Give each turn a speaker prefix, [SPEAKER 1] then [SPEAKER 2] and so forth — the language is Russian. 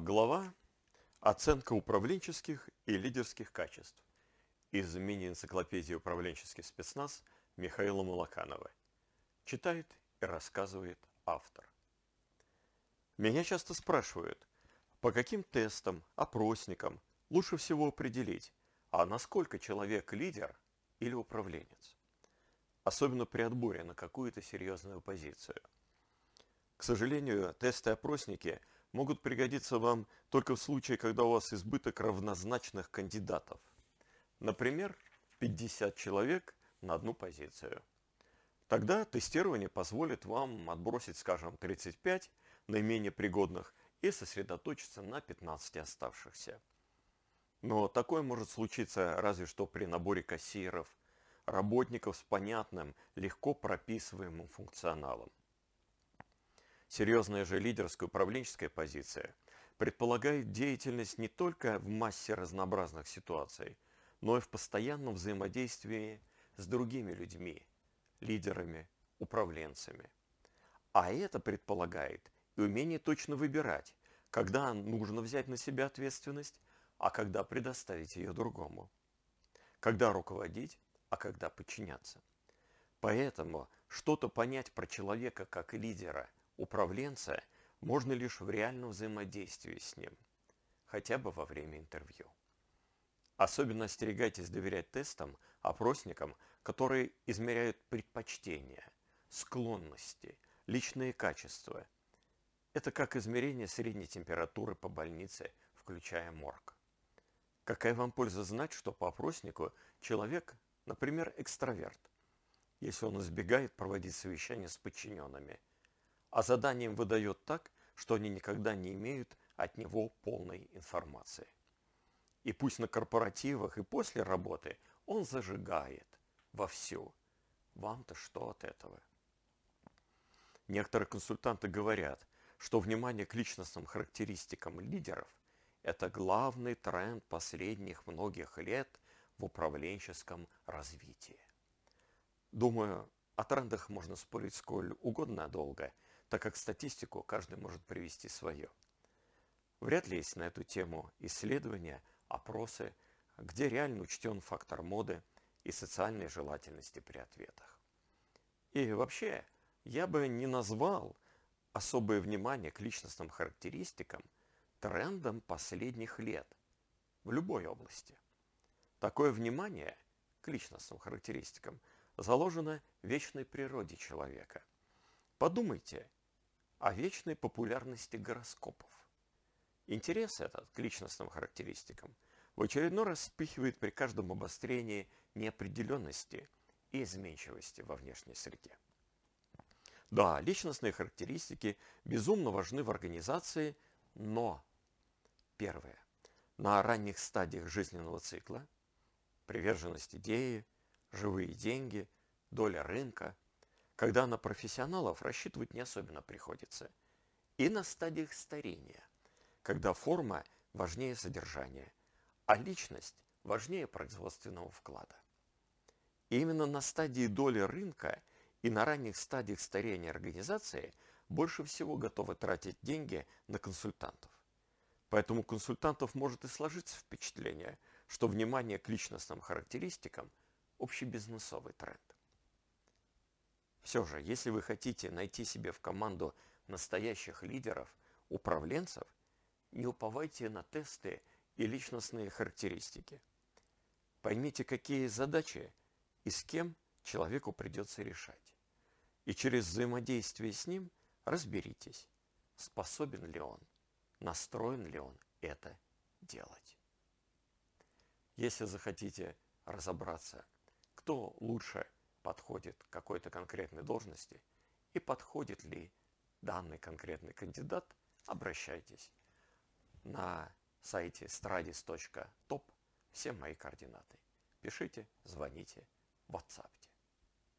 [SPEAKER 1] Глава «Оценка управленческих и лидерских качеств» из мини-энциклопедии «Управленческий спецназ» Михаила Малаканова. Читает и рассказывает автор. Меня часто спрашивают, по каким тестам, опросникам лучше всего определить, а насколько человек лидер или управленец. Особенно при отборе на какую-то серьезную позицию. К сожалению, тесты-опросники – могут пригодиться вам только в случае, когда у вас избыток равнозначных кандидатов. Например, 50 человек на одну позицию. Тогда тестирование позволит вам отбросить, скажем, 35 наименее пригодных и сосредоточиться на 15 оставшихся. Но такое может случиться разве что при наборе кассиров, работников с понятным, легко прописываемым функционалом. Серьезная же лидерская управленческая позиция предполагает деятельность не только в массе разнообразных ситуаций, но и в постоянном взаимодействии с другими людьми, лидерами, управленцами. А это предполагает и умение точно выбирать, когда нужно взять на себя ответственность, а когда предоставить ее другому. Когда руководить, а когда подчиняться. Поэтому что-то понять про человека как лидера – управленца можно лишь в реальном взаимодействии с ним, хотя бы во время интервью. Особенно остерегайтесь доверять тестам, опросникам, которые измеряют предпочтения, склонности, личные качества. Это как измерение средней температуры по больнице, включая морг. Какая вам польза знать, что по опроснику человек, например, экстраверт, если он избегает проводить совещания с подчиненными – а заданием выдает так, что они никогда не имеют от него полной информации. И пусть на корпоративах и после работы он зажигает вовсю. Вам-то что от этого? Некоторые консультанты говорят, что внимание к личностным характеристикам лидеров – это главный тренд последних многих лет в управленческом развитии. Думаю, о трендах можно спорить сколь угодно долго – так как статистику каждый может привести свое. Вряд ли есть на эту тему исследования, опросы, где реально учтен фактор моды и социальной желательности при ответах. И вообще, я бы не назвал особое внимание к личностным характеристикам трендом последних лет в любой области. Такое внимание к личностным характеристикам заложено в вечной природе человека. Подумайте, о вечной популярности гороскопов. Интерес этот к личностным характеристикам в очередной раз вспыхивает при каждом обострении неопределенности и изменчивости во внешней среде. Да, личностные характеристики безумно важны в организации, но первое. На ранних стадиях жизненного цикла приверженность идеи, живые деньги, доля рынка – когда на профессионалов рассчитывать не особенно приходится. И на стадиях старения, когда форма важнее содержания, а личность важнее производственного вклада. И именно на стадии доли рынка и на ранних стадиях старения организации больше всего готовы тратить деньги на консультантов. Поэтому консультантов может и сложиться впечатление, что внимание к личностным характеристикам – общебизнесовый тренд. Все же, если вы хотите найти себе в команду настоящих лидеров, управленцев, не уповайте на тесты и личностные характеристики. Поймите, какие задачи и с кем человеку придется решать. И через взаимодействие с ним разберитесь, способен ли он, настроен ли он это делать. Если захотите разобраться, кто лучше – подходит к какой-то конкретной должности и подходит ли данный конкретный кандидат, обращайтесь. На сайте stradis.top все мои координаты. Пишите, звоните, WhatsApp.